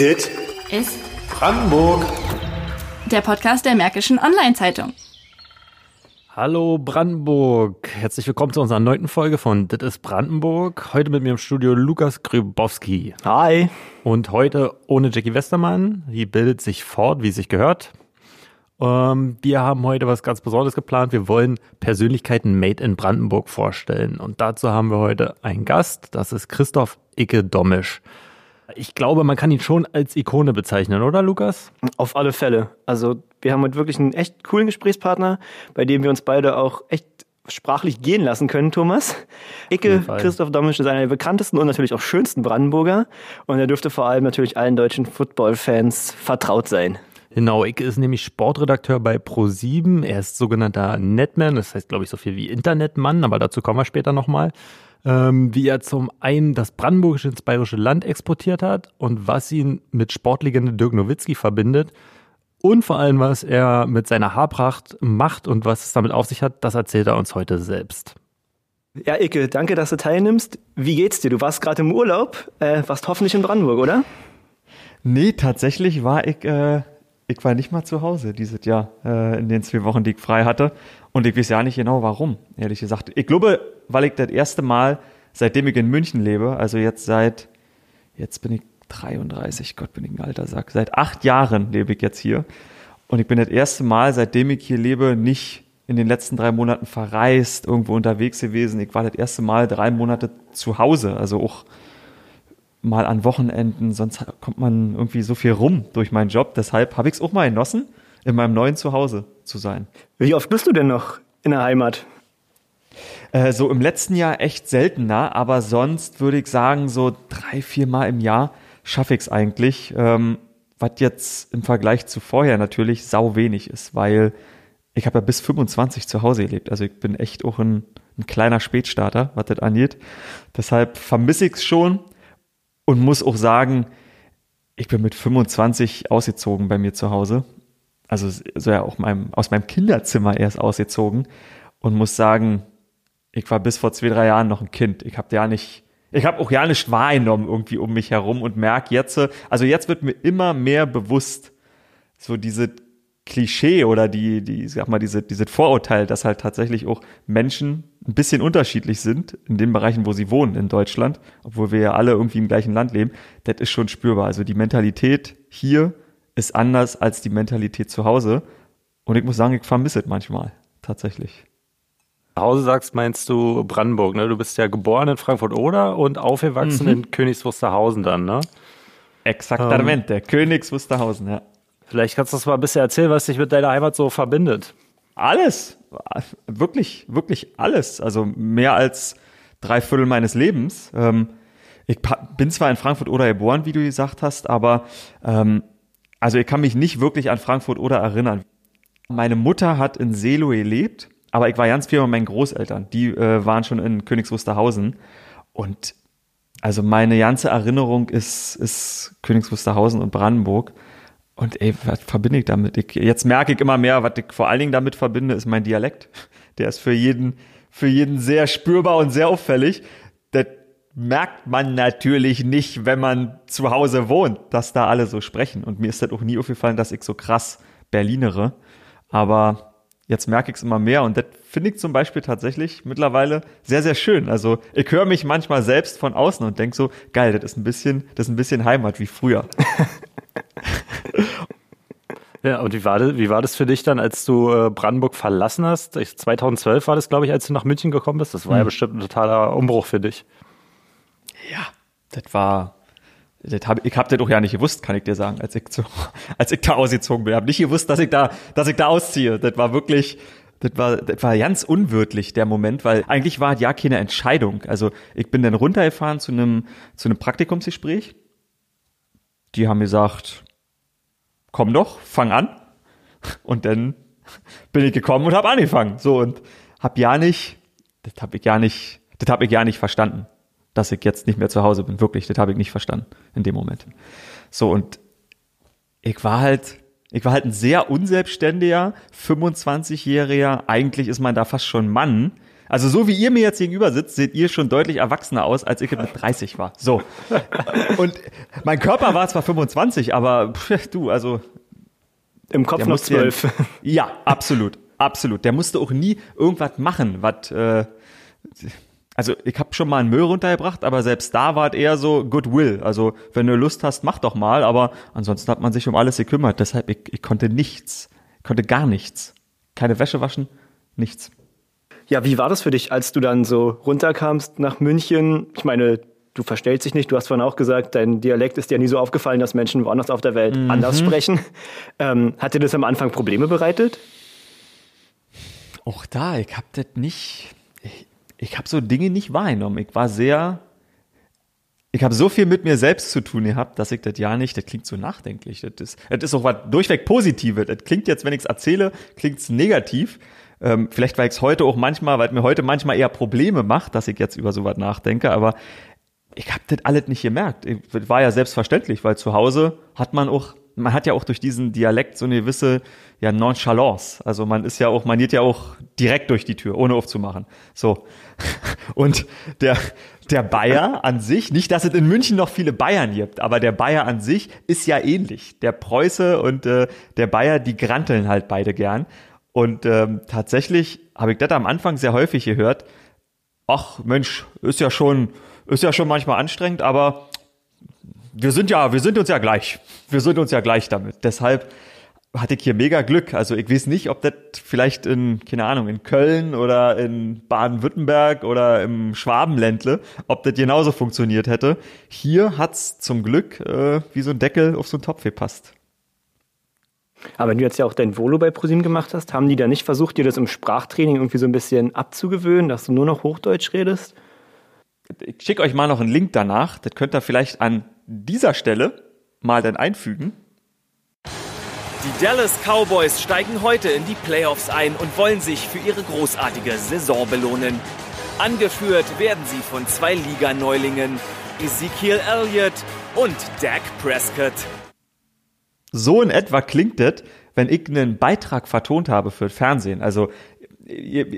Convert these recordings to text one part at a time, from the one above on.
Dit ist Brandenburg. der Podcast der Märkischen Online-Zeitung. Hallo Brandenburg. Herzlich willkommen zu unserer neunten Folge von Dit ist Brandenburg. Heute mit mir im Studio Lukas Grybowski. Hi. Und heute ohne Jackie Westermann. Die bildet sich fort, wie es sich gehört. Ähm, wir haben heute was ganz Besonderes geplant. Wir wollen Persönlichkeiten made in Brandenburg vorstellen. Und dazu haben wir heute einen Gast. Das ist Christoph Icke Domisch. Ich glaube, man kann ihn schon als Ikone bezeichnen, oder Lukas? Auf alle Fälle. Also wir haben heute wirklich einen echt coolen Gesprächspartner, bei dem wir uns beide auch echt sprachlich gehen lassen können, Thomas. Icke. Christoph Domisch ist einer der bekanntesten und natürlich auch schönsten Brandenburger. Und er dürfte vor allem natürlich allen deutschen Football-Fans vertraut sein. Genau, Icke ist nämlich Sportredakteur bei Pro7. Er ist sogenannter Netman, das heißt, glaube ich, so viel wie Internetmann, aber dazu kommen wir später nochmal. Ähm, wie er zum einen das Brandenburgische ins Bayerische Land exportiert hat und was ihn mit Sportlegende Dirk Nowitzki verbindet. Und vor allem, was er mit seiner Haarpracht macht und was es damit auf sich hat, das erzählt er uns heute selbst. Ja, Icke, danke, dass du teilnimmst. Wie geht's dir? Du warst gerade im Urlaub, äh, warst hoffentlich in Brandenburg, oder? Nee, tatsächlich war ich, äh, ich war nicht mal zu Hause dieses Jahr, äh, in den zwei Wochen, die ich frei hatte. Und ich weiß ja nicht genau warum, ehrlich gesagt. Ich glaube, weil ich das erste Mal, seitdem ich in München lebe, also jetzt seit, jetzt bin ich 33, Gott, bin ich ein alter Sack. Seit acht Jahren lebe ich jetzt hier. Und ich bin das erste Mal, seitdem ich hier lebe, nicht in den letzten drei Monaten verreist, irgendwo unterwegs gewesen. Ich war das erste Mal drei Monate zu Hause, also auch mal an Wochenenden, sonst kommt man irgendwie so viel rum durch meinen Job. Deshalb habe ich es auch mal genossen, in meinem neuen Zuhause zu sein. Wie oft bist du denn noch in der Heimat? Äh, so im letzten Jahr echt seltener, aber sonst würde ich sagen, so drei, vier Mal im Jahr schaffe ich es eigentlich. Ähm, was jetzt im Vergleich zu vorher natürlich sau wenig ist, weil ich habe ja bis 25 zu Hause gelebt. Also ich bin echt auch ein, ein kleiner Spätstarter, was das angeht. Deshalb vermisse ich es schon und muss auch sagen, ich bin mit 25 ausgezogen bei mir zu Hause. Also so ja auch meinem, aus meinem Kinderzimmer erst ausgezogen und muss sagen, ich war bis vor zwei, drei Jahren noch ein Kind. Ich habe ja nicht, ich habe auch ja nicht wahrgenommen irgendwie um mich herum und merke jetzt, also jetzt wird mir immer mehr bewusst, so diese Klischee oder die, die, sag mal, diese, dieses Vorurteil, dass halt tatsächlich auch Menschen ein bisschen unterschiedlich sind in den Bereichen, wo sie wohnen in Deutschland, obwohl wir ja alle irgendwie im gleichen Land leben, das ist schon spürbar. Also die Mentalität hier ist anders als die Mentalität zu Hause. Und ich muss sagen, ich vermisse es manchmal, tatsächlich. Zu Hause sagst, meinst du Brandenburg, ne? Du bist ja geboren in Frankfurt-Oder und aufgewachsen Mhm. in Königs Wusterhausen dann, ne? Exaktamente, Königs Wusterhausen, ja. Vielleicht kannst du uns mal ein bisschen erzählen, was dich mit deiner Heimat so verbindet. Alles. Wirklich, wirklich alles. Also mehr als drei Viertel meines Lebens. Ähm, ich bin zwar in Frankfurt oder geboren, wie du gesagt hast, aber ähm, also ich kann mich nicht wirklich an Frankfurt oder erinnern. Meine Mutter hat in Selo gelebt, aber ich war ganz viel bei meinen Großeltern. Die äh, waren schon in Königs Wusterhausen. Und also meine ganze Erinnerung ist, ist Königs Wusterhausen und Brandenburg. Und ey, was verbinde ich damit? Ich, jetzt merke ich immer mehr, was ich vor allen Dingen damit verbinde, ist mein Dialekt. Der ist für jeden, für jeden sehr spürbar und sehr auffällig. Merkt man natürlich nicht, wenn man zu Hause wohnt, dass da alle so sprechen. Und mir ist das auch nie aufgefallen, dass ich so krass Berlinere. Aber jetzt merke ich es immer mehr und das finde ich zum Beispiel tatsächlich mittlerweile sehr, sehr schön. Also ich höre mich manchmal selbst von außen und denke so, geil, das ist ein bisschen, das ist ein bisschen Heimat wie früher. Ja, und wie war das, wie war das für dich dann, als du äh, Brandenburg verlassen hast? Ich, 2012 war das, glaube ich, als du nach München gekommen bist. Das war ja bestimmt ein totaler Umbruch für dich. Ja, das war, das hab, ich habe das doch ja nicht gewusst, kann ich dir sagen, als ich, zu, als ich da ausgezogen bin. Ich habe nicht gewusst, dass ich da, dass ich da ausziehe. Das war wirklich, das war, das war ganz unwirtlich, der Moment, weil eigentlich war ja keine Entscheidung. Also ich bin dann runtergefahren zu einem, zu einem Praktikumsgespräch. Die haben gesagt, komm doch, fang an. Und dann bin ich gekommen und habe angefangen. So und hab ja nicht, das habe ich ja nicht, das habe ich ja nicht verstanden, dass ich jetzt nicht mehr zu Hause bin. Wirklich, das habe ich nicht verstanden in dem Moment. So und ich war halt, ich war halt ein sehr unselbstständiger 25-jähriger. Eigentlich ist man da fast schon Mann, Also so wie ihr mir jetzt gegenüber sitzt, seht ihr schon deutlich erwachsener aus, als ich mit 30 war. So. Und mein Körper war zwar 25, aber pff, du, also Im Kopf noch zwölf. ja, absolut, absolut. Der musste auch nie irgendwas machen, was. Äh, also ich habe schon mal einen Müll runtergebracht, aber selbst da war es eher so Goodwill. Also wenn du Lust hast, mach doch mal. Aber ansonsten hat man sich um alles gekümmert. Deshalb ich, ich konnte nichts, ich konnte gar nichts. Keine Wäsche waschen, nichts. Ja, wie war das für dich, als du dann so runterkamst nach München? Ich meine, du verstellst dich nicht. Du hast vorhin auch gesagt, dein Dialekt ist dir nie so aufgefallen, dass Menschen woanders auf der Welt anders sprechen. Ähm, hat dir das am Anfang Probleme bereitet? Auch da, ich hab das nicht, ich, ich habe so Dinge nicht wahrgenommen. Ich war sehr, ich habe so viel mit mir selbst zu tun gehabt, dass ich das ja nicht, das klingt so nachdenklich. Das ist, das ist auch was durchweg Positives. Das klingt jetzt, wenn ich es erzähle, klingt es negativ. Ähm, vielleicht, weil ich es heute auch manchmal, weil mir heute manchmal eher Probleme macht, dass ich jetzt über sowas nachdenke, aber ich habe das alles nicht gemerkt. Ich, das war ja selbstverständlich, weil zu Hause hat man auch, man hat ja auch durch diesen Dialekt so eine gewisse ja, Nonchalance. Also man ist ja auch, man geht ja auch direkt durch die Tür, ohne aufzumachen. So. Und der, der Bayer an sich, nicht, dass es in München noch viele Bayern gibt, aber der Bayer an sich ist ja ähnlich. Der Preuße und äh, der Bayer, die granteln halt beide gern. Und ähm, tatsächlich habe ich das am Anfang sehr häufig gehört. Ach Mensch, ist ja schon, ist ja schon manchmal anstrengend, aber wir sind ja, wir sind uns ja gleich. Wir sind uns ja gleich damit. Deshalb hatte ich hier mega Glück. Also ich weiß nicht, ob das vielleicht in, keine Ahnung, in Köln oder in Baden-Württemberg oder im Schwabenländle, ob das genauso funktioniert hätte. Hier hat's zum Glück äh, wie so ein Deckel auf so einen Topf gepasst. Aber wenn du jetzt ja auch dein Volo bei ProSieben gemacht hast, haben die da nicht versucht, dir das im Sprachtraining irgendwie so ein bisschen abzugewöhnen, dass du nur noch Hochdeutsch redest? Ich schicke euch mal noch einen Link danach. Das könnt ihr vielleicht an dieser Stelle mal dann einfügen. Die Dallas Cowboys steigen heute in die Playoffs ein und wollen sich für ihre großartige Saison belohnen. Angeführt werden sie von zwei Liga-Neulingen, Ezekiel Elliott und Dak Prescott. So in etwa klingt es, wenn ich einen Beitrag vertont habe für Fernsehen. Also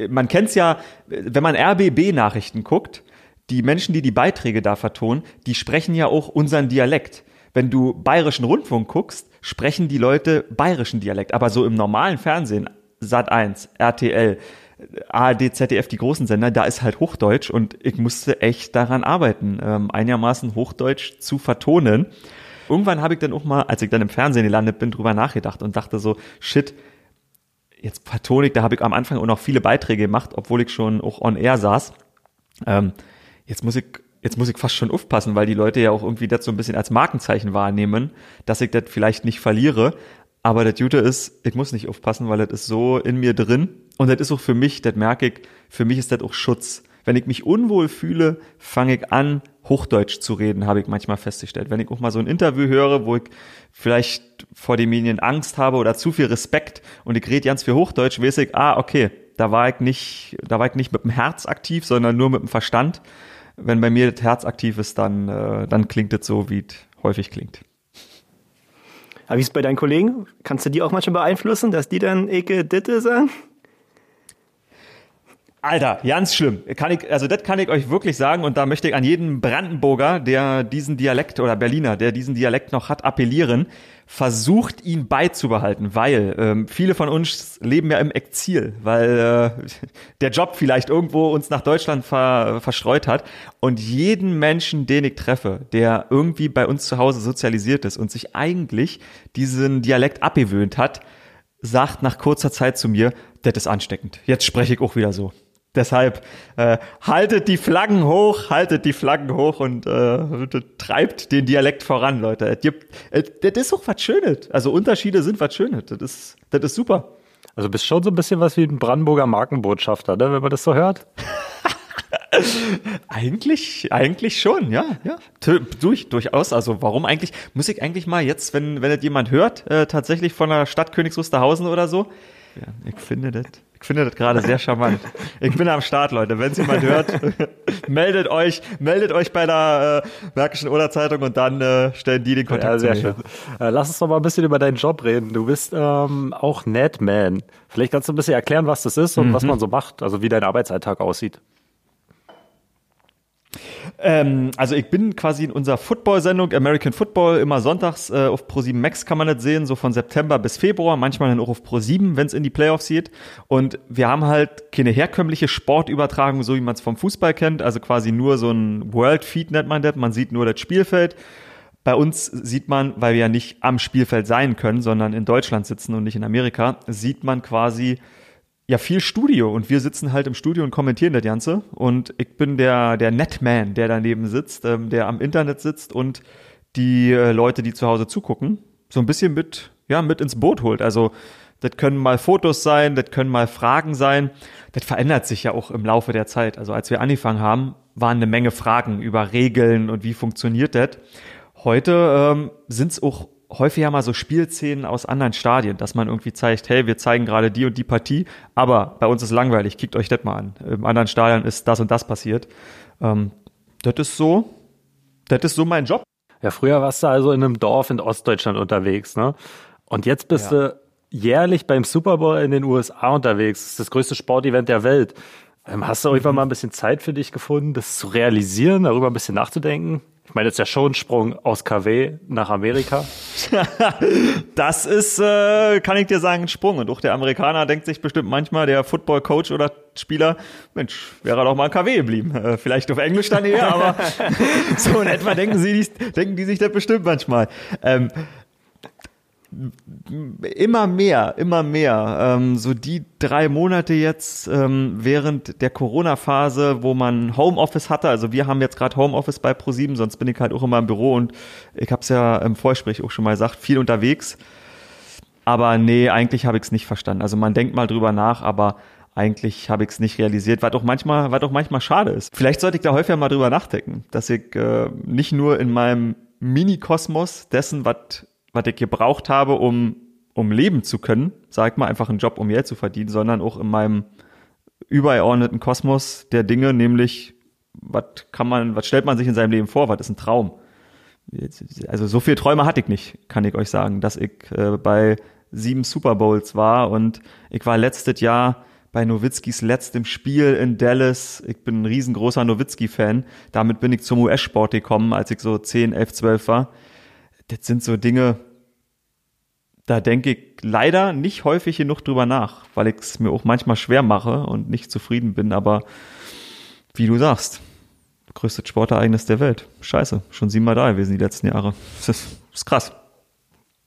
man kennt's ja, wenn man RBB-Nachrichten guckt, die Menschen, die die Beiträge da vertonen, die sprechen ja auch unseren Dialekt. Wenn du bayerischen Rundfunk guckst, sprechen die Leute bayerischen Dialekt. Aber so im normalen Fernsehen, Sat1, RTL, ARD, ZDF, die großen Sender, da ist halt Hochdeutsch und ich musste echt daran arbeiten, ähm, einigermaßen Hochdeutsch zu vertonen. Irgendwann habe ich dann auch mal, als ich dann im Fernsehen gelandet bin, drüber nachgedacht und dachte so, shit, jetzt vertone ich, da habe ich am Anfang auch noch viele Beiträge gemacht, obwohl ich schon auch on air saß. Ähm, jetzt muss ich jetzt muss ich fast schon aufpassen, weil die Leute ja auch irgendwie das so ein bisschen als Markenzeichen wahrnehmen, dass ich das vielleicht nicht verliere. Aber das Gute ist, ich muss nicht aufpassen, weil das ist so in mir drin. Und das ist auch für mich, das merke ich, für mich ist das auch Schutz. Wenn ich mich unwohl fühle, fange ich an, Hochdeutsch zu reden, habe ich manchmal festgestellt. Wenn ich auch mal so ein Interview höre, wo ich vielleicht vor den Medien Angst habe oder zu viel Respekt und ich rede ganz viel Hochdeutsch, weiß ich, ah, okay, da war ich nicht, da war ich nicht mit dem Herz aktiv, sondern nur mit dem Verstand. Wenn bei mir das Herz aktiv ist, dann, äh, dann klingt es so, wie es häufig klingt. Aber wie ist es bei deinen Kollegen? Kannst du die auch manchmal beeinflussen, dass die dann Eke Ditte sagen? Alter, ganz schlimm. Kann ich, also das kann ich euch wirklich sagen und da möchte ich an jeden Brandenburger, der diesen Dialekt oder Berliner, der diesen Dialekt noch hat, appellieren. Versucht ihn beizubehalten, weil ähm, viele von uns leben ja im Exil, weil äh, der Job vielleicht irgendwo uns nach Deutschland ver, verstreut hat und jeden Menschen, den ich treffe, der irgendwie bei uns zu Hause sozialisiert ist und sich eigentlich diesen Dialekt abgewöhnt hat, sagt nach kurzer Zeit zu mir, das ist ansteckend. Jetzt spreche ich auch wieder so. Deshalb äh, haltet die Flaggen hoch, haltet die Flaggen hoch und äh, treibt den Dialekt voran, Leute. Es gibt, es, das ist auch was Schönes. Also Unterschiede sind was Schönes. Das ist, das ist super. Also bist schon so ein bisschen was wie ein Brandenburger Markenbotschafter, ne, wenn man das so hört. Eigentlich, eigentlich schon, ja, ja. Durch, durchaus. Also warum eigentlich? Muss ich eigentlich mal jetzt, wenn, wenn das jemand hört, äh, tatsächlich von der Stadt Königs Wusterhausen oder so? Ja, ich finde das, finde das gerade sehr charmant. Ich bin am Start, Leute. Wenn es jemand hört, meldet euch, meldet euch bei der äh, Märkischen Oder-Zeitung und dann äh, stellen die den Kontakt Ja, sehr schön. Äh, lass uns doch mal ein bisschen über deinen Job reden. Du bist ähm, auch Netman. Vielleicht kannst du ein bisschen erklären, was das ist und was man so macht, also wie dein Arbeitsalltag aussieht. Ähm, also ich bin quasi in unserer Football-Sendung American Football immer sonntags äh, auf Pro7 Max kann man das sehen, so von September bis Februar, manchmal dann auch auf Pro7, wenn es in die Playoffs geht. Und wir haben halt keine herkömmliche Sportübertragung, so wie man es vom Fußball kennt, also quasi nur so ein World Feed nennt man das, man sieht nur das Spielfeld. Bei uns sieht man, weil wir ja nicht am Spielfeld sein können, sondern in Deutschland sitzen und nicht in Amerika, sieht man quasi ja viel Studio und wir sitzen halt im Studio und kommentieren das Ganze und ich bin der der Netman, der daneben sitzt, ähm, der am Internet sitzt und die äh, Leute, die zu Hause zugucken, so ein bisschen mit ja mit ins Boot holt. Also das können mal Fotos sein, das können mal Fragen sein. Das verändert sich ja auch im Laufe der Zeit. Also als wir angefangen haben, waren eine Menge Fragen über Regeln und wie funktioniert das. Heute ähm, sind es auch häufiger mal so Spielszenen aus anderen Stadien, dass man irgendwie zeigt, hey, wir zeigen gerade die und die Partie, aber bei uns ist langweilig, kickt euch das mal an. Im anderen Stadion ist das und das passiert. Ähm, das ist so, das ist so mein Job. Ja, früher warst du also in einem Dorf in Ostdeutschland unterwegs, ne? Und jetzt bist Ja. du jährlich beim Super Bowl in den USA unterwegs. Das ist das größte Sportevent der Welt. Ähm, hast du irgendwann mal ein bisschen Zeit für dich gefunden, das zu realisieren, darüber ein bisschen nachzudenken? Ich meine, das ist ja schon ein Sprung aus KW nach Amerika. Das ist, äh, kann ich dir sagen, ein Sprung. Und auch der Amerikaner denkt sich bestimmt manchmal, der Football-Coach oder Spieler, Mensch, wäre er doch mal in KW geblieben. Äh, vielleicht auf Englisch dann eher, aber so in etwa denken, sie, denken die sich das bestimmt manchmal. Ähm, immer mehr, immer mehr. Ähm, so die drei Monate jetzt ähm, während der Corona-Phase, wo man Homeoffice hatte. Also wir haben jetzt gerade Homeoffice bei ProSieben, sonst bin ich halt auch immer im Büro und ich habe es ja im Vorgespräch auch schon mal gesagt, viel unterwegs. Aber nee, eigentlich habe ich es nicht verstanden. Also man denkt mal drüber nach, aber eigentlich habe ich es nicht realisiert, was auch manchmal, was auch manchmal schade ist. Vielleicht sollte ich da häufiger mal drüber nachdenken, dass ich äh, nicht nur in meinem Mini-Kosmos dessen, was was ich gebraucht habe, um, um leben zu können, sag mal einfach einen Job, um Geld zu verdienen, sondern auch in meinem übergeordneten Kosmos der Dinge, nämlich, was kann man, was stellt man sich in seinem Leben vor, was ist ein Traum? Also so viele Träume hatte ich nicht, kann ich euch sagen, dass ich äh, bei sieben Super Bowls war und ich war letztes Jahr bei Nowitzkis letztem Spiel in Dallas. Ich bin ein riesengroßer Nowitzki-Fan. Damit bin ich zum US-Sport gekommen, als ich so 10, 11, 12 war das sind so Dinge, da denke ich leider nicht häufig genug drüber nach, weil ich es mir auch manchmal schwer mache und nicht zufrieden bin, aber wie du sagst, größtes Sportereignis der Welt. Scheiße, schon siebenmal da gewesen die letzten Jahre. Das ist, krass.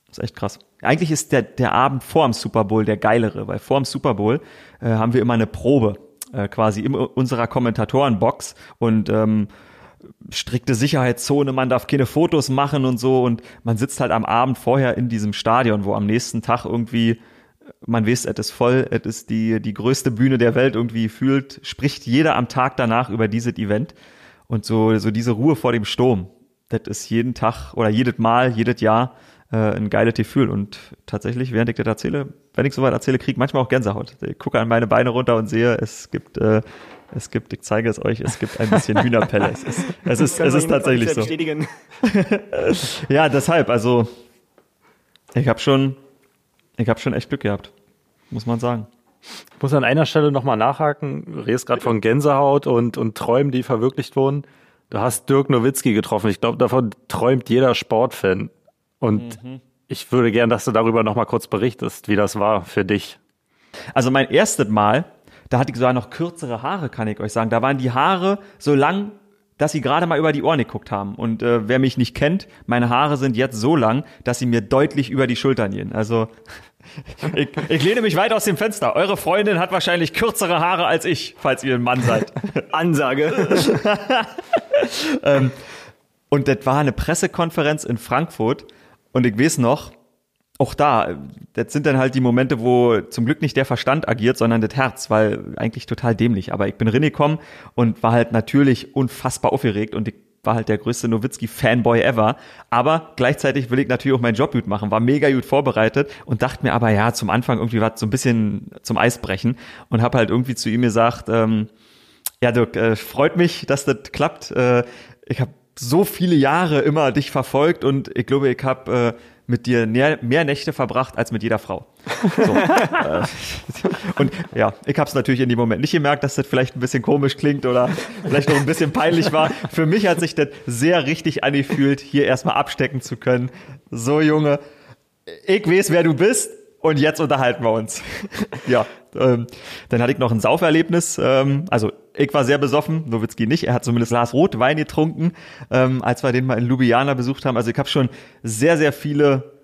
Das ist echt krass. Eigentlich ist der, der Abend vor dem Super Bowl der geilere, weil vor dem Super Bowl äh, haben wir immer eine Probe äh, quasi in unserer Kommentatorenbox und ähm, strikte Sicherheitszone, man darf keine Fotos machen und so. Und man sitzt halt am Abend vorher in diesem Stadion, wo am nächsten Tag irgendwie man weiß, es ist voll, es ist die, die größte Bühne der Welt irgendwie fühlt, spricht jeder am Tag danach über dieses Event. Und so, so diese Ruhe vor dem Sturm, das ist jeden Tag oder jedes Mal, jedes Jahr äh, ein geiles Gefühl. Und tatsächlich, während ich das erzähle, wenn ich soweit erzähle, kriege ich manchmal auch Gänsehaut. Ich gucke an meine Beine runter und sehe, es gibt äh, es gibt, ich zeige es euch, es gibt ein bisschen Hühnerpelle. Es ist, es ist, es ist tatsächlich so. Bestätigen. Ja, deshalb, also ich habe schon, ich habe schon echt Glück gehabt, muss man sagen. Ich muss an einer Stelle nochmal nachhaken. Du redest gerade von Gänsehaut und, und Träumen, die verwirklicht wurden. Du hast Dirk Nowitzki getroffen. Ich glaube, davon träumt jeder Sportfan. Und ich würde gern, dass du darüber nochmal kurz berichtest, wie das war für dich. Also mein erstes Mal, da hatte ich sogar noch kürzere Haare, kann ich euch sagen. Da waren die Haare so lang, dass sie gerade mal über die Ohren geguckt haben. Und äh, wer mich nicht kennt, meine Haare sind jetzt so lang, dass sie mir deutlich über die Schultern gehen. Also ich, ich lehne mich weit aus dem Fenster. Eure Freundin hat wahrscheinlich kürzere Haare als ich, falls ihr ein Mann seid. Ansage. Und das war eine Pressekonferenz in Frankfurt. Und ich weiß noch, auch da, das sind dann halt die Momente, wo zum Glück nicht der Verstand agiert, sondern das Herz, weil eigentlich total dämlich. Aber ich bin reingekommen und war halt natürlich unfassbar aufgeregt und ich war halt der größte Nowitzki-Fanboy ever. Aber gleichzeitig will ich natürlich auch meinen Job gut machen, war mega gut vorbereitet und dachte mir aber, ja, zum Anfang irgendwie was so ein bisschen zum Eisbrechen und habe halt irgendwie zu ihm gesagt, ähm, ja, Dirk, äh, freut mich, dass das klappt. Äh, ich habe so viele Jahre immer dich verfolgt und ich glaube, ich habe äh, mit dir mehr, mehr Nächte verbracht als mit jeder Frau. So, und ja, ich habe es natürlich in dem Moment nicht gemerkt, dass das vielleicht ein bisschen komisch klingt oder vielleicht noch ein bisschen peinlich war. Für mich hat sich das sehr richtig angefühlt, hier erstmal abstecken zu können. So, Junge, ich weiß, wer du bist und jetzt unterhalten wir uns. ja, ähm, dann hatte ich noch ein Sauferlebnis. Ähm, also ich war sehr besoffen, Nowitzki nicht. Er hat zumindest Glas Rotwein getrunken, ähm, als wir den mal in Ljubljana besucht haben. Also ich habe schon sehr, sehr viele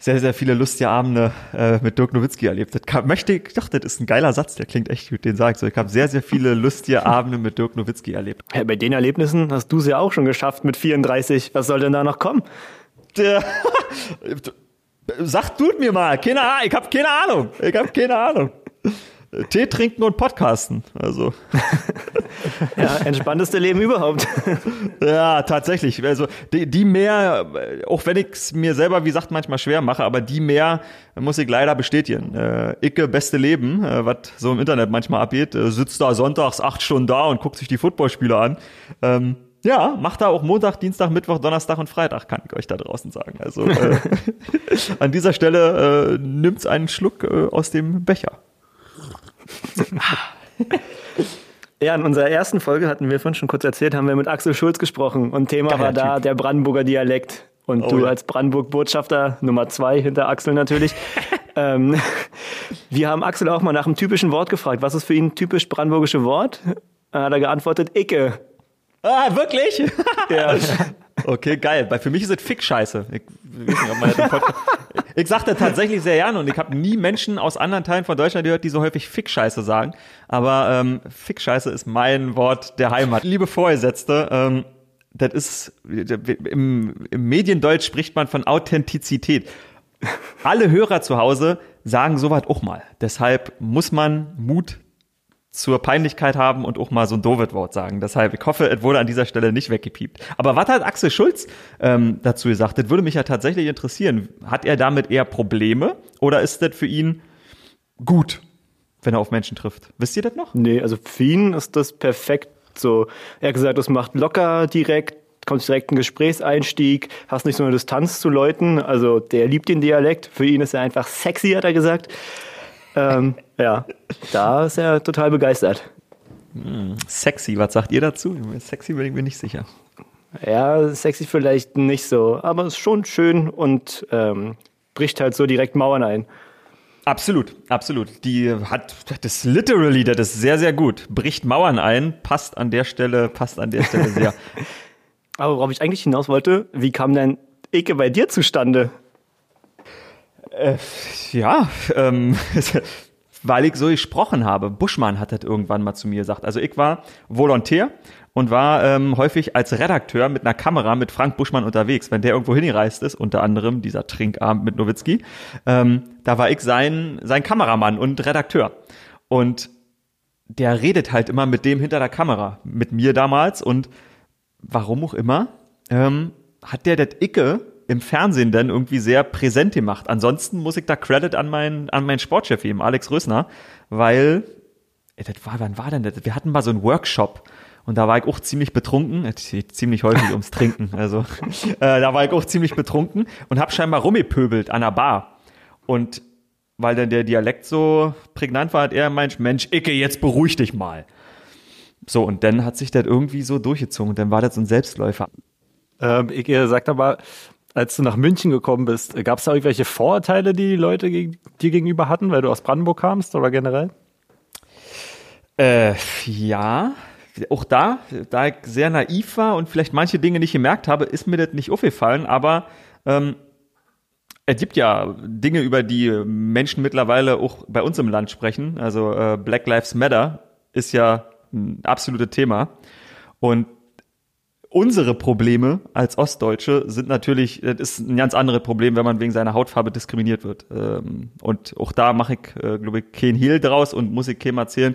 sehr, sehr viele lustige Abende äh, mit Dirk Nowitzki erlebt. Das kann, möchte ich, doch, das ist ein geiler Satz, der klingt echt gut, den sag ich so. Ich habe sehr, sehr viele lustige Abende mit Dirk Nowitzki erlebt. Ja, bei den Erlebnissen hast du es ja auch schon geschafft mit 34. Was soll denn da noch kommen? Der, sag du mir mal, keine Ahnung, ich habe keine Ahnung. Ich habe keine Ahnung. Tee trinken und podcasten. Also. ja, entspannteste Leben überhaupt. ja, tatsächlich. Also die, die mehr, auch wenn ich es mir selber, wie gesagt, manchmal schwer mache, aber die mehr muss ich leider bestätigen. Äh, Icke, beste Leben, äh, was so im Internet manchmal abgeht, äh, sitzt da sonntags acht Stunden da und guckt sich die Footballspiele an. Ähm, ja, macht da auch Montag, Dienstag, Mittwoch, Donnerstag und Freitag, kann ich euch da draußen sagen. Also äh, an dieser Stelle äh, nimmt's einen Schluck äh, aus dem Becher. Ja, in unserer ersten Folge hatten wir vorhin schon kurz erzählt, haben wir mit Axel Schulz gesprochen und Thema Geiler war da typ. der Brandenburger Dialekt. Und oh, du ja. als Brandenburg-Botschafter Nummer zwei hinter Axel natürlich. ähm, wir haben Axel auch mal nach einem typischen Wort gefragt. Was ist für ihn ein typisch brandenburgische Wort? Hat er geantwortet, Icke. Ah, wirklich? ja. Okay, geil. Weil für mich ist es Fick-Scheiße. Ich, ich sagte tatsächlich sehr gerne und ich habe nie Menschen aus anderen Teilen von Deutschland gehört, die so häufig Fick-Scheiße sagen. Aber ähm, Fick-Scheiße ist mein Wort der Heimat. Liebe Vorgesetzte, ähm, das ist im, im Mediendeutsch spricht man von Authentizität. Alle Hörer zu Hause sagen sowas auch mal. Deshalb muss man Mut zur Peinlichkeit haben und auch mal so ein Dovid-Wort sagen. Deshalb, ich hoffe, es wurde an dieser Stelle nicht weggepiept. Aber was hat Axel Schulz ähm, dazu gesagt? Das würde mich ja tatsächlich interessieren. Hat er damit eher Probleme oder ist das für ihn gut, wenn er auf Menschen trifft? Wisst ihr das noch? Nee, also für ihn ist das perfekt so. Er hat gesagt, das macht locker direkt, kommt direkt ein Gesprächseinstieg, hast nicht so eine Distanz zu Leuten. Also der liebt den Dialekt. Für ihn ist er einfach sexy, hat er gesagt. Ähm, ja, da ist er total begeistert. Hm, sexy, was sagt ihr dazu? Sexy bin ich mir nicht sicher. Ja, sexy vielleicht nicht so, aber ist schon schön und ähm, bricht halt so direkt Mauern ein. Absolut, absolut. Die hat das literally, das ist sehr, sehr gut. Bricht Mauern ein, passt an der Stelle, passt an der Stelle sehr. aber worauf ich eigentlich hinaus wollte, wie kam denn Icke bei dir zustande? Äh, ja, ähm, weil ich so gesprochen habe. Buschmann hat das irgendwann mal zu mir gesagt. Also ich war Volontär und war ähm, häufig als Redakteur mit einer Kamera mit Frank Buschmann unterwegs. Wenn der irgendwo hingereist ist, unter anderem dieser Trinkabend mit Nowitzki, ähm, da war ich sein, sein Kameramann und Redakteur. Und der redet halt immer mit dem hinter der Kamera, mit mir damals und warum auch immer, ähm, hat der das Icke im Fernsehen dann irgendwie sehr präsent gemacht. Ansonsten muss ich da Credit an meinen, an meinen Sportchef geben, Alex Rösner, weil, ey, das war, wann war denn das? Wir hatten mal so einen Workshop und da war ich auch ziemlich betrunken, ziemlich häufig ums Trinken, also äh, da war ich auch ziemlich betrunken und hab scheinbar rummepöbelt an der Bar. Und weil dann der Dialekt so prägnant war, hat er meint, Mensch, Icke, jetzt beruhig dich mal. So, und dann hat sich das irgendwie so durchgezogen. Dann war das so ein Selbstläufer. Ähm, Icke, sag doch mal, als du nach München gekommen bist, gab es da irgendwelche Vorurteile, die die Leute geg dir gegenüber hatten, weil du aus Brandenburg kamst oder generell? Äh, ja, auch da, da ich sehr naiv war und vielleicht manche Dinge nicht gemerkt habe, ist mir das nicht aufgefallen, aber ähm, es gibt ja Dinge, über die Menschen mittlerweile auch bei uns im Land sprechen. Also äh, Black Lives Matter ist ja ein absolutes Thema. Und unsere Probleme als Ostdeutsche sind natürlich, das ist ein ganz anderes Problem, wenn man wegen seiner Hautfarbe diskriminiert wird. Ähm, und auch da mache ich, äh, glaube ich, kein Hehl draus und muss ich keinem erzählen.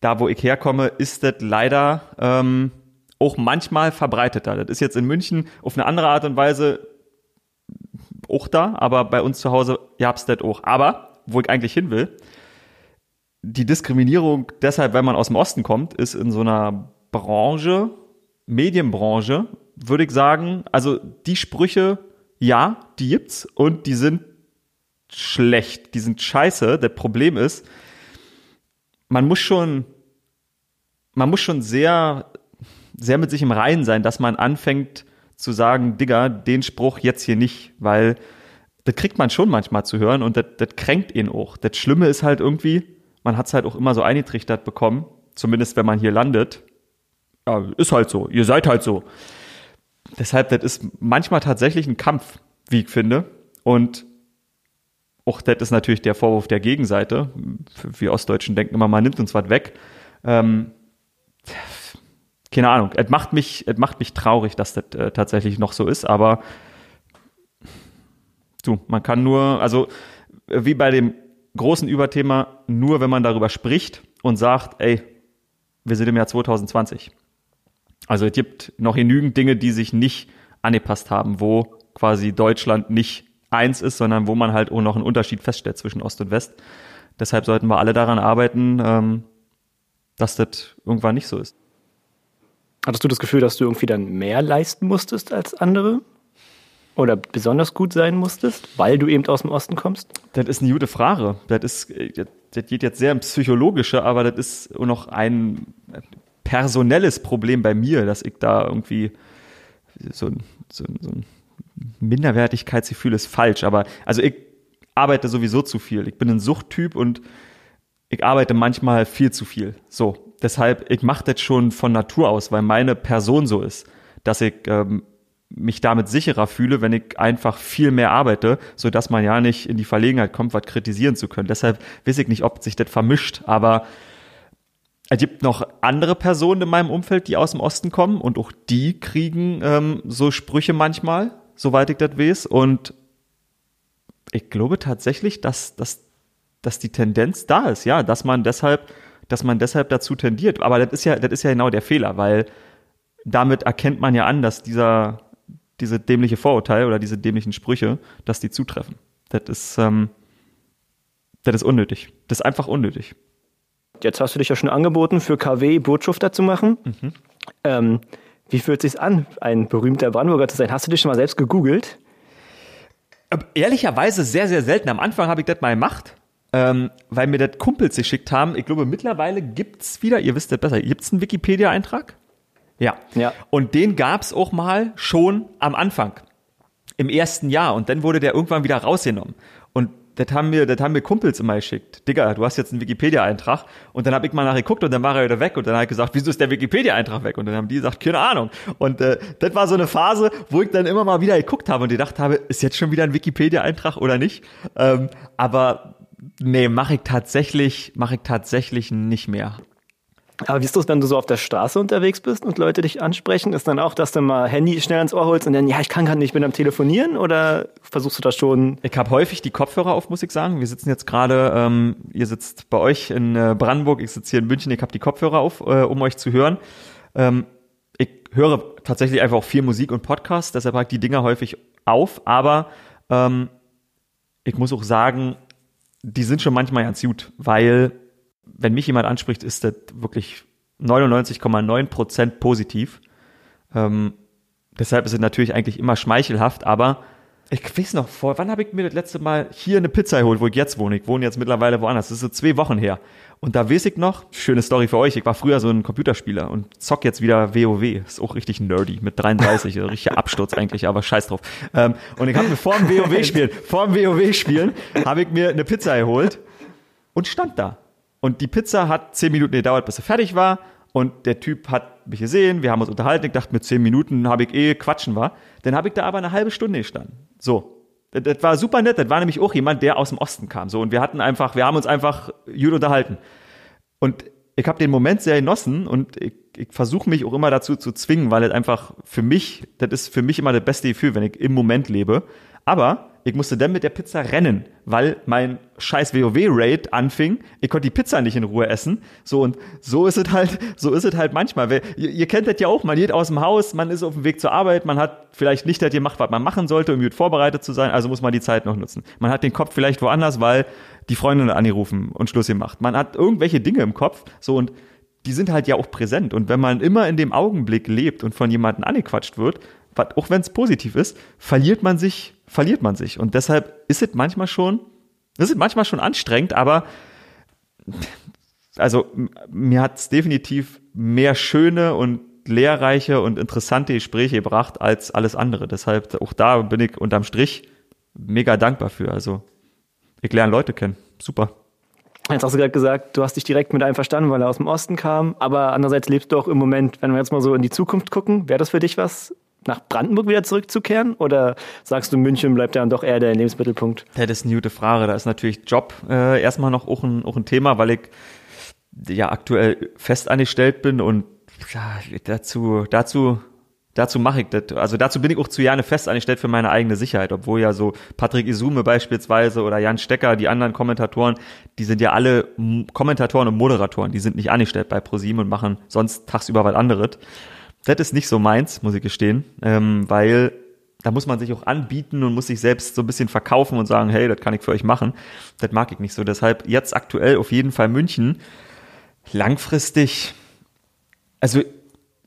Da, wo ich herkomme, ist das leider ähm, auch manchmal verbreiteter. Das ist jetzt in München auf eine andere Art und Weise auch da, aber bei uns zu Hause gab's das auch. Aber, wo ich eigentlich hin will, die Diskriminierung deshalb, wenn man aus dem Osten kommt, ist in so einer Branche, Medienbranche, würde ich sagen, also die Sprüche, ja, die gibt's und die sind schlecht, die sind scheiße. Das Problem ist, man muss schon, man muss schon sehr, sehr mit sich im Reinen sein, dass man anfängt zu sagen, Digga, den Spruch jetzt hier nicht, weil das kriegt man schon manchmal zu hören und das, das kränkt ihn auch. Das Schlimme ist halt irgendwie, man hat es halt auch immer so eingetrichtert bekommen, zumindest wenn man hier landet. Ja, ist halt so, ihr seid halt so. Deshalb, das ist manchmal tatsächlich ein Kampf, wie ich finde. Und auch das ist natürlich der Vorwurf der Gegenseite. Wir Ostdeutschen denken immer, man nimmt uns was weg. Ähm, keine Ahnung, es macht mich, es macht mich traurig, dass das äh, tatsächlich noch so ist, aber du, man kann nur, also wie bei dem großen Überthema, nur wenn man darüber spricht und sagt, ey, wir sind im Jahr 2020. Also es gibt noch genügend Dinge, die sich nicht angepasst haben, wo quasi Deutschland nicht eins ist, sondern wo man halt auch noch einen Unterschied feststellt zwischen Ost und West. Deshalb sollten wir alle daran arbeiten, ähm, dass das irgendwann nicht so ist. Hattest du das Gefühl, dass du irgendwie dann mehr leisten musstest als andere? Oder besonders gut sein musstest, weil du eben aus dem Osten kommst? Das ist eine gute Frage. Das ist, das geht jetzt sehr ins Psychologische, aber das ist noch ein personelles Problem bei mir, dass ich da irgendwie so, so, so ein Minderwertigkeitsgefühl ist falsch, aber also ich arbeite sowieso zu viel. Ich bin ein Suchttyp und ich arbeite manchmal viel zu viel. So, deshalb, ich mache das schon von Natur aus, weil meine Person so ist, dass ich ähm, mich damit sicherer fühle, wenn ich einfach viel mehr arbeite, so dass man ja nicht in die Verlegenheit kommt, was kritisieren zu können. Deshalb weiß ich nicht, ob sich das vermischt, aber es gibt noch andere Personen in meinem Umfeld, die aus dem Osten kommen und auch die kriegen ähm, so Sprüche manchmal, soweit ich das weiß. Und ich glaube tatsächlich, dass, dass, dass die Tendenz da ist, ja, dass man deshalb, dass man deshalb dazu tendiert. Aber das ist ja, das ist ja genau der Fehler, weil damit erkennt man ja an, dass dieser, diese dämliche Vorurteil oder diese dämlichen Sprüche, dass die zutreffen. Das ist, ähm, das ist unnötig. Das ist einfach unnötig. Jetzt hast du dich ja schon angeboten, für KW Botschafter zu machen. Mhm. Ähm, wie fühlt es sich an, ein berühmter Brandenburger zu sein? Hast du dich schon mal selbst gegoogelt? Ehrlicherweise sehr, sehr selten. Am Anfang habe ich das mal gemacht, ähm, weil mir das Kumpels geschickt haben. Ich glaube, mittlerweile gibt es wieder, ihr wisst das besser, gibt es einen Wikipedia-Eintrag? Ja. ja. Und den gab es auch mal schon am Anfang, im ersten Jahr. Und dann wurde der irgendwann wieder rausgenommen. Das haben mir, das haben mir Kumpels immer geschickt. Digga, du hast jetzt einen Wikipedia-Eintrag. Und dann habe ich mal nachgeguckt und dann war er wieder weg. Und dann habe ich gesagt, wieso ist der Wikipedia-Eintrag weg? Und dann haben die gesagt, keine Ahnung. Und äh, das war so eine Phase, wo ich dann immer mal wieder geguckt habe und gedacht habe, ist jetzt schon wieder ein Wikipedia-Eintrag oder nicht? Ähm, aber nee, mache ich tatsächlich, mache ich tatsächlich nicht mehr. Aber wie ist das, wenn du so auf der Straße unterwegs bist und Leute dich ansprechen? Ist dann auch, dass du mal Handy schnell ans Ohr holst und dann, ja, ich kann gerade nicht, ich bin am Telefonieren oder versuchst du das schon? Ich habe häufig die Kopfhörer auf, muss ich sagen. Wir sitzen jetzt gerade, ähm, ihr sitzt bei euch in äh, Brandenburg, ich sitze hier in München, ich habe die Kopfhörer auf, äh, um euch zu hören. Ähm, ich höre tatsächlich einfach auch viel Musik und Podcasts, deshalb habe ich die Dinger häufig auf, aber ähm, ich muss auch sagen, die sind schon manchmal ganz gut, weil wenn mich jemand anspricht, ist das wirklich 99,9 Prozent positiv. Ähm, deshalb ist es natürlich eigentlich immer schmeichelhaft, aber ich weiß noch, vor wann habe ich mir das letzte Mal hier eine Pizza geholt, wo ich jetzt wohne? Ich wohne jetzt mittlerweile woanders. Das ist so zwei Wochen her. Und da weiß ich noch, schöne Story für euch, ich war früher so ein Computerspieler und zock jetzt wieder WoW. Ist auch richtig nerdy, mit 33, also richtiger Absturz eigentlich, aber scheiß drauf. Ähm, und ich habe mir vor dem WoW-Spielen, vor dem WoW-Spielen, habe ich mir eine Pizza geholt und stand da. Und die Pizza hat zehn Minuten gedauert, bis sie fertig war. Und der Typ hat mich gesehen, wir haben uns unterhalten. Ich dachte, mit zehn Minuten habe ich eh quatschen war. Dann habe ich da aber eine halbe Stunde gestanden. So. Das, das war super nett. Das war nämlich auch jemand, der aus dem Osten kam. So. Und wir hatten einfach, wir haben uns einfach gut unterhalten. Und ich habe den Moment sehr genossen und ich, ich versuche mich auch immer dazu zu zwingen, weil das einfach für mich, das ist für mich immer das beste Gefühl, wenn ich im Moment lebe. Aber ich musste dann mit der Pizza rennen, weil mein scheiß WoW-Raid anfing. Ich konnte die Pizza nicht in Ruhe essen. So und so ist es halt, so ist es halt manchmal. Ihr, ihr kennt das ja auch, man geht aus dem Haus, man ist auf dem Weg zur Arbeit, man hat vielleicht nicht das gemacht, was man machen sollte, um gut vorbereitet zu sein, also muss man die Zeit noch nutzen. Man hat den Kopf vielleicht woanders, weil die Freundin angerufen und Schluss gemacht. Man hat irgendwelche Dinge im Kopf, so und die sind halt ja auch präsent. Und wenn man immer in dem Augenblick lebt und von jemandem angequatscht wird, auch wenn es positiv ist, verliert man sich, verliert man sich. Und deshalb ist es manchmal schon, ist es manchmal schon anstrengend, aber also mir hat es definitiv mehr schöne und lehrreiche und interessante Gespräche gebracht als alles andere. Deshalb auch da bin ich unterm Strich mega dankbar für. Also ich lerne Leute kennen. Super. Jetzt hast du gerade gesagt, du hast dich direkt mit einem verstanden, weil er aus dem Osten kam. Aber andererseits lebst du auch im Moment, wenn wir jetzt mal so in die Zukunft gucken, wäre das für dich was, nach Brandenburg wieder zurückzukehren? Oder sagst du, München bleibt dann doch eher der Lebensmittelpunkt? Ja, das ist eine gute Frage. Da ist natürlich Job äh, erstmal noch auch ein, auch ein Thema, weil ich ja aktuell fest angestellt bin und ja, dazu, dazu dazu mache ich das. Also dazu bin ich auch zu gerne fest angestellt für meine eigene Sicherheit, obwohl ja so Patrick Isume beispielsweise oder Jan Stecker, die anderen Kommentatoren, die sind ja alle Kommentatoren und Moderatoren, die sind nicht angestellt bei ProSieben und machen sonst tagsüber was anderes. Das ist nicht so meins, muss ich gestehen, ähm, weil da muss man sich auch anbieten und muss sich selbst so ein bisschen verkaufen und sagen, hey, das kann ich für euch machen. Das mag ich nicht so. Deshalb jetzt aktuell auf jeden Fall München. Langfristig, also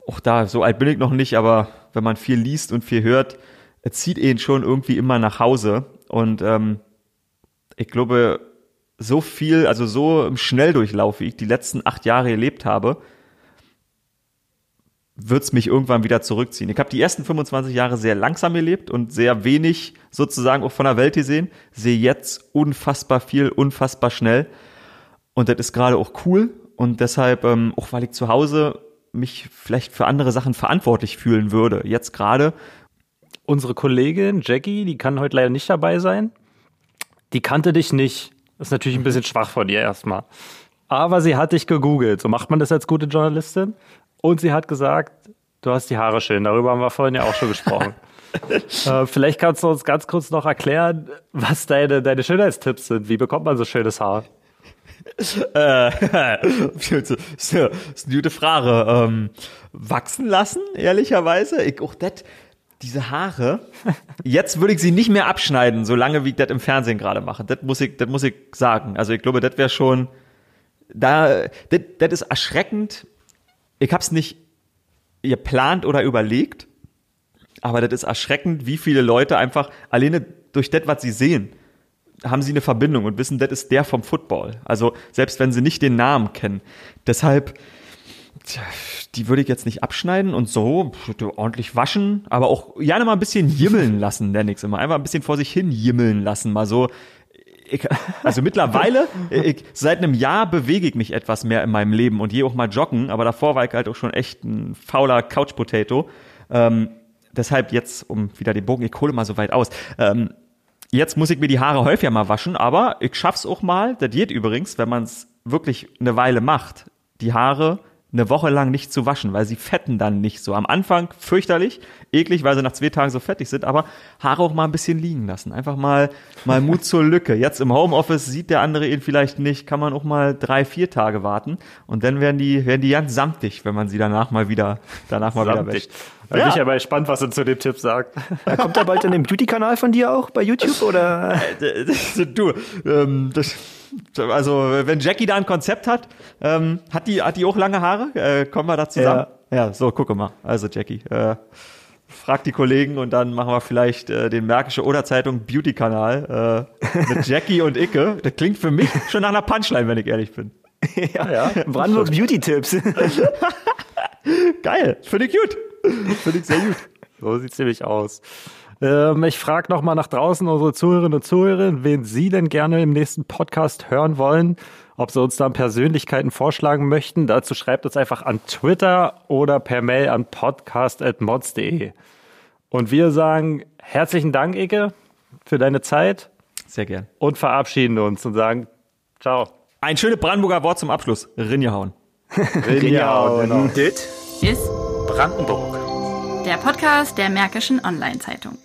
auch da, so alt bin ich noch nicht, aber wenn man viel liest und viel hört, zieht ihn schon irgendwie immer nach Hause. Und ähm, ich glaube, so viel, also so im Schnelldurchlauf, wie ich die letzten acht Jahre gelebt habe, wird's mich irgendwann wieder zurückziehen. Ich habe die ersten 25 Jahre sehr langsam gelebt und sehr wenig sozusagen auch von der Welt gesehen, sehe jetzt unfassbar viel, unfassbar schnell. Und das ist gerade auch cool. Und deshalb, ähm, auch weil ich zu Hause mich vielleicht für andere Sachen verantwortlich fühlen würde. Jetzt gerade. Unsere Kollegin Jackie, die kann heute leider nicht dabei sein. Die kannte dich nicht. Das ist natürlich ein bisschen schwach von ihr erstmal. Aber sie hat dich gegoogelt. So macht man das als gute Journalistin. Und sie hat gesagt, du hast die Haare schön. Darüber haben wir vorhin ja auch schon gesprochen. äh, vielleicht kannst du uns ganz kurz noch erklären, was deine, deine Schönheitstipps sind. Wie bekommt man so schönes Haar? äh, das ist eine gute Frage. Ähm, wachsen lassen, ehrlicherweise. Ich, auch das, diese Haare, jetzt würde ich sie nicht mehr abschneiden, solange wie ich das im Fernsehen gerade mache. Das muss ich, das muss ich sagen. Also ich glaube, das wäre schon, da, das, das ist erschreckend. Ich habe es nicht geplant oder überlegt, aber das ist erschreckend, wie viele Leute einfach alleine durch das, was sie sehen, haben sie eine Verbindung und wissen, das ist der vom Football. Also selbst wenn sie nicht den Namen kennen. Deshalb, tja, die würde ich jetzt nicht abschneiden und so ordentlich waschen, aber auch gerne mal ein bisschen jimmeln lassen, nenne ich immer. Einfach ein bisschen vor sich hin jimmeln lassen, mal so. Ich, also mittlerweile, ich, seit einem Jahr bewege ich mich etwas mehr in meinem Leben und gehe auch mal joggen, aber davor war ich halt auch schon echt ein fauler Couch-Potato. Ähm, deshalb jetzt, um wieder den Bogen, ich hole mal so weit aus. Ähm, Jetzt muss ich mir die Haare häufiger mal waschen, aber ich schaff's auch mal. Das geht übrigens, wenn man es wirklich eine Weile macht, die Haare eine Woche lang nicht zu waschen, weil sie fetten dann nicht so. Am Anfang fürchterlich, eklig, weil sie nach zwei Tagen so fettig sind, aber Haare auch mal ein bisschen liegen lassen. Einfach mal, mal Mut zur Lücke. Jetzt im Homeoffice sieht der andere ihn vielleicht nicht, kann man auch mal drei, vier Tage warten und dann werden die, werden die ganz samtig, wenn man sie danach mal wieder, danach mal samtig. wieder wäscht. Da ja. bin ich aber gespannt, was er zu dem Tipp sagt. Kommt er bald in den Beauty-Kanal von dir auch bei YouTube oder? du, ähm, das, also wenn Jackie da ein Konzept hat, ähm, hat die hat die auch lange Haare? Äh, kommen wir da zusammen? Ja, ja so gucke mal. Also Jackie, äh, frag die Kollegen und dann machen wir vielleicht äh, den Märkische oder Zeitung Beauty-Kanal äh, mit Jackie und Icke. Das klingt für mich schon nach einer Punchline, wenn ich ehrlich bin. ja, ja. Brandenburgs Beauty-Tipps. Geil, finde ich gut. Finde ich sehr gut. So sieht's nämlich aus. Ähm, ich frage nochmal nach draußen unsere Zuhörerinnen und Zuhörer, wen Sie denn gerne im nächsten Podcast hören wollen, ob Sie uns dann Persönlichkeiten vorschlagen möchten. Dazu schreibt uns einfach an Twitter oder per Mail an podcast.mods.de. Und wir sagen herzlichen Dank, Ike, für deine Zeit. Sehr gern. Und verabschieden uns und sagen Ciao. Ein schönes Brandenburger Wort zum Abschluss. Rinjahauen. Rinjahauen. Genau. Dit ist Brandenburg. Der Podcast der Märkischen Online-Zeitung.